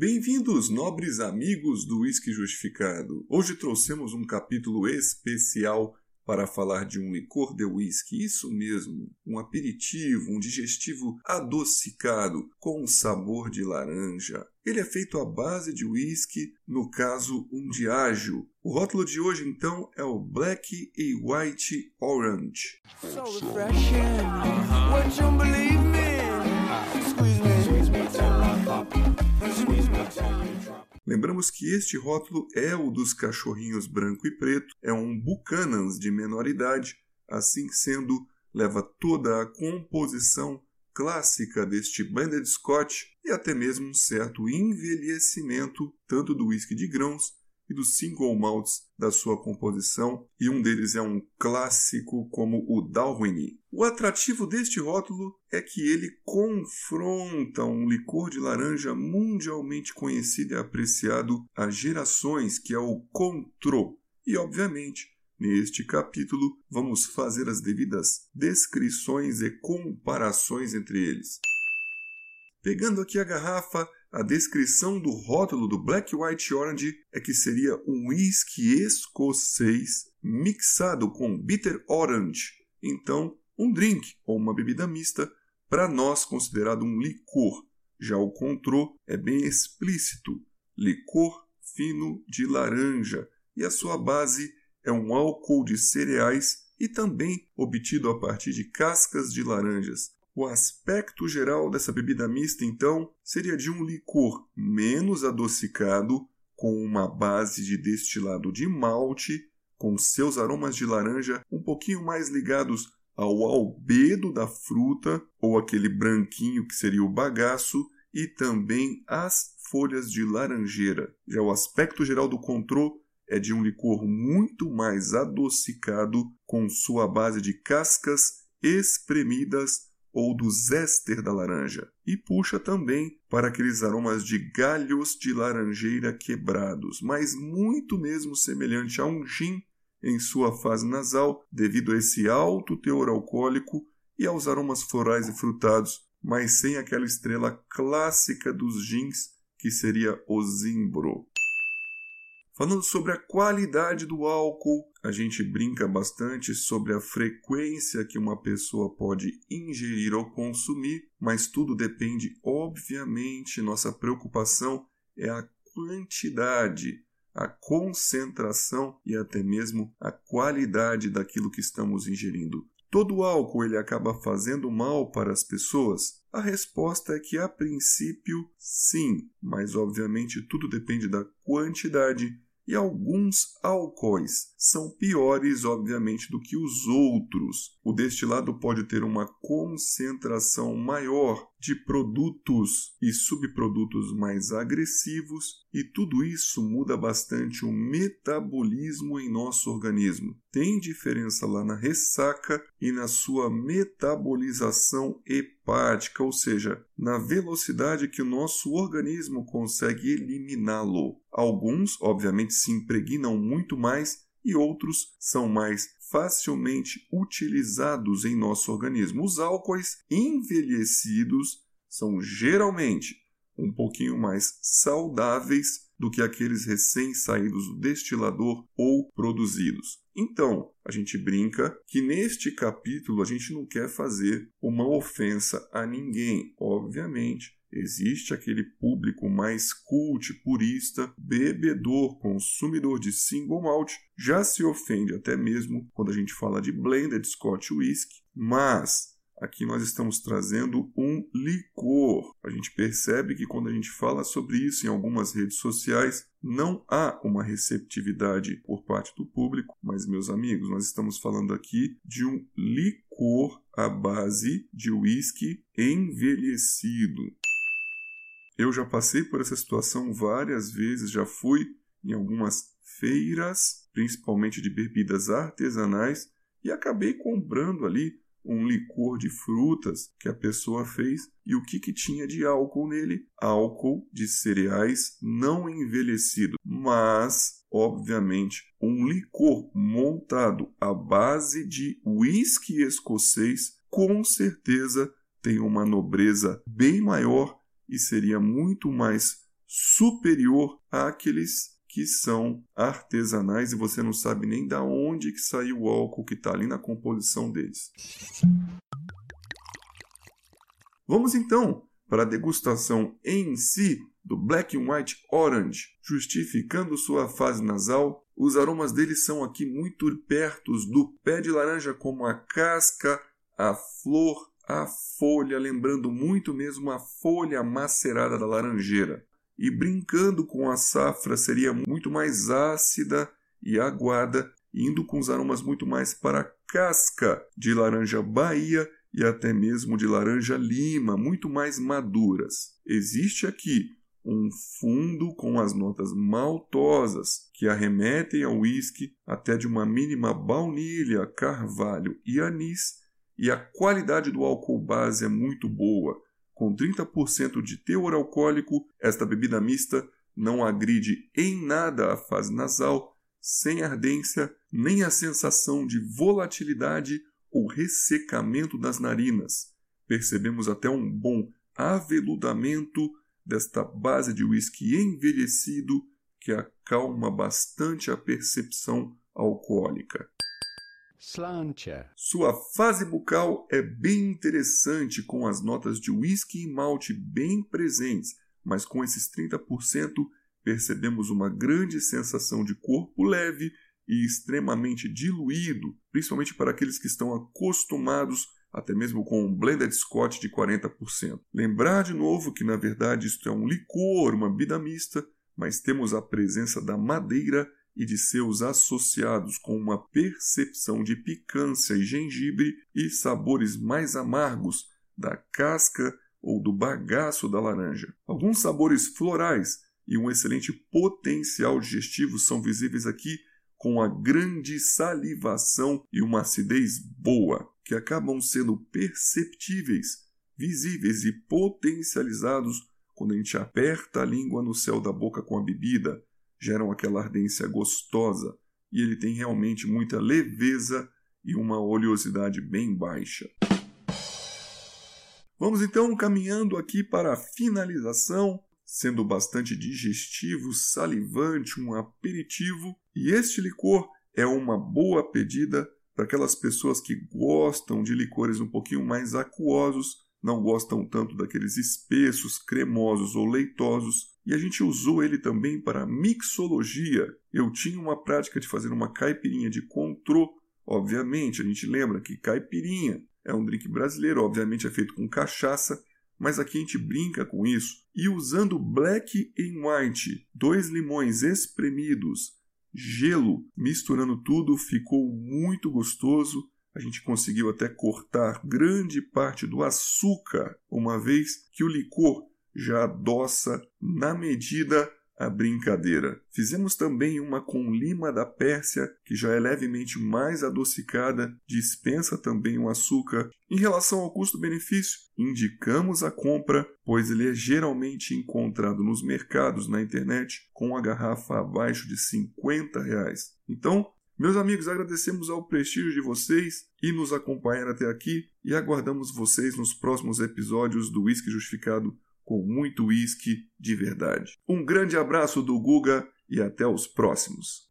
Bem-vindos, nobres amigos do Whisky Justificado. Hoje trouxemos um capítulo especial para falar de um licor de whisky, isso mesmo, um aperitivo, um digestivo adocicado com sabor de laranja. Ele é feito à base de whisky, no caso um diágio. O rótulo de hoje então é o Black e White Orange. So Lembramos que este rótulo é o dos cachorrinhos branco e preto, é um Buchanan's de menor idade, assim sendo, leva toda a composição clássica deste blended scotch e até mesmo um certo envelhecimento tanto do whisky de grãos e dos single malts da sua composição, e um deles é um clássico como o Dalwhinnie. O atrativo deste rótulo é que ele confronta um licor de laranja mundialmente conhecido e apreciado há gerações, que é o Contro. E, obviamente, neste capítulo vamos fazer as devidas descrições e comparações entre eles. Pegando aqui a garrafa, a descrição do rótulo do Black White Orange é que seria um whisky escocês mixado com bitter orange. Então, um drink ou uma bebida mista, para nós considerado um licor. Já o contrô é bem explícito, licor fino de laranja, e a sua base é um álcool de cereais e também obtido a partir de cascas de laranjas, o aspecto geral dessa bebida mista, então, seria de um licor menos adocicado, com uma base de destilado de malte, com seus aromas de laranja um pouquinho mais ligados ao albedo da fruta, ou aquele branquinho que seria o bagaço, e também as folhas de laranjeira. Já o aspecto geral do contrô é de um licor muito mais adocicado, com sua base de cascas espremidas ou do zéster da laranja, e puxa também para aqueles aromas de galhos de laranjeira quebrados, mas muito mesmo semelhante a um gin em sua fase nasal, devido a esse alto teor alcoólico e aos aromas florais e frutados, mas sem aquela estrela clássica dos gins que seria o zimbro. Falando sobre a qualidade do álcool, a gente brinca bastante sobre a frequência que uma pessoa pode ingerir ou consumir, mas tudo depende, obviamente, nossa preocupação é a quantidade, a concentração e até mesmo a qualidade daquilo que estamos ingerindo. Todo álcool ele acaba fazendo mal para as pessoas? A resposta é que a princípio sim, mas obviamente tudo depende da quantidade e alguns álcoois são piores, obviamente, do que os outros. O destilado pode ter uma concentração maior de produtos e subprodutos mais agressivos, e tudo isso muda bastante o metabolismo em nosso organismo. Tem diferença lá na ressaca e na sua metabolização hepática, ou seja, na velocidade que o nosso organismo consegue eliminá-lo. Alguns, obviamente, se impregnam muito mais e outros são mais facilmente utilizados em nosso organismo. Os álcoois envelhecidos são geralmente um pouquinho mais saudáveis do que aqueles recém-saídos do destilador ou produzidos. Então, a gente brinca que neste capítulo a gente não quer fazer uma ofensa a ninguém, obviamente. Existe aquele público mais cult, purista, bebedor, consumidor de single malt, já se ofende até mesmo quando a gente fala de blended Scotch whisky, mas aqui nós estamos trazendo um licor. A gente percebe que quando a gente fala sobre isso em algumas redes sociais, não há uma receptividade por parte do público, mas meus amigos, nós estamos falando aqui de um licor à base de whisky envelhecido. Eu já passei por essa situação várias vezes, já fui em algumas feiras, principalmente de bebidas artesanais, e acabei comprando ali um licor de frutas que a pessoa fez e o que, que tinha de álcool nele? Álcool de cereais não envelhecido, mas, obviamente, um licor montado à base de whisky escocês com certeza tem uma nobreza bem maior e seria muito mais superior àqueles que são artesanais e você não sabe nem da onde que saiu o álcool que está ali na composição deles. Vamos então para a degustação em si do Black and White Orange, justificando sua fase nasal. Os aromas dele são aqui muito perto do pé de laranja, como a casca, a flor, a folha, lembrando muito mesmo a folha macerada da laranjeira e brincando com a safra seria muito mais ácida e aguada, indo com os aromas muito mais para a casca de laranja Bahia e até mesmo de laranja lima, muito mais maduras. Existe aqui um fundo com as notas maltosas que arremetem ao whisky até de uma mínima baunilha, carvalho e anis, e a qualidade do álcool base é muito boa, com 30% de teor alcoólico, esta bebida mista não agride em nada a fase nasal, sem ardência, nem a sensação de volatilidade ou ressecamento das narinas. Percebemos até um bom aveludamento desta base de whisky envelhecido que acalma bastante a percepção alcoólica. Slantia. Sua fase bucal é bem interessante, com as notas de whisky e malte bem presentes, mas com esses 30% percebemos uma grande sensação de corpo leve e extremamente diluído, principalmente para aqueles que estão acostumados até mesmo com um blended scotch de 40%. Lembrar de novo que na verdade isto é um licor, uma bebida mista, mas temos a presença da madeira e de seus associados com uma percepção de picância e gengibre e sabores mais amargos da casca ou do bagaço da laranja. Alguns sabores florais e um excelente potencial digestivo são visíveis aqui com a grande salivação e uma acidez boa, que acabam sendo perceptíveis, visíveis e potencializados quando a gente aperta a língua no céu da boca com a bebida, geram aquela ardência gostosa e ele tem realmente muita leveza e uma oleosidade bem baixa. Vamos então caminhando aqui para a finalização, sendo bastante digestivo, salivante, um aperitivo, e este licor é uma boa pedida para aquelas pessoas que gostam de licores um pouquinho mais aquosos, não gostam tanto daqueles espessos, cremosos ou leitosos, e a gente usou ele também para mixologia. Eu tinha uma prática de fazer uma caipirinha de contrô. Obviamente, a gente lembra que caipirinha é um drink brasileiro, obviamente é feito com cachaça, mas aqui a gente brinca com isso. E usando black and white, dois limões espremidos, gelo, misturando tudo, ficou muito gostoso. A gente conseguiu até cortar grande parte do açúcar, uma vez que o licor já adoça na medida a brincadeira. Fizemos também uma com lima da Pérsia, que já é levemente mais adocicada, dispensa também o açúcar. Em relação ao custo-benefício, indicamos a compra, pois ele é geralmente encontrado nos mercados na internet com a garrafa abaixo de 50 reais. Então, meus amigos, agradecemos ao prestígio de vocês e nos acompanhar até aqui e aguardamos vocês nos próximos episódios do Whisky Justificado com muito uísque de verdade. Um grande abraço do Guga e até os próximos.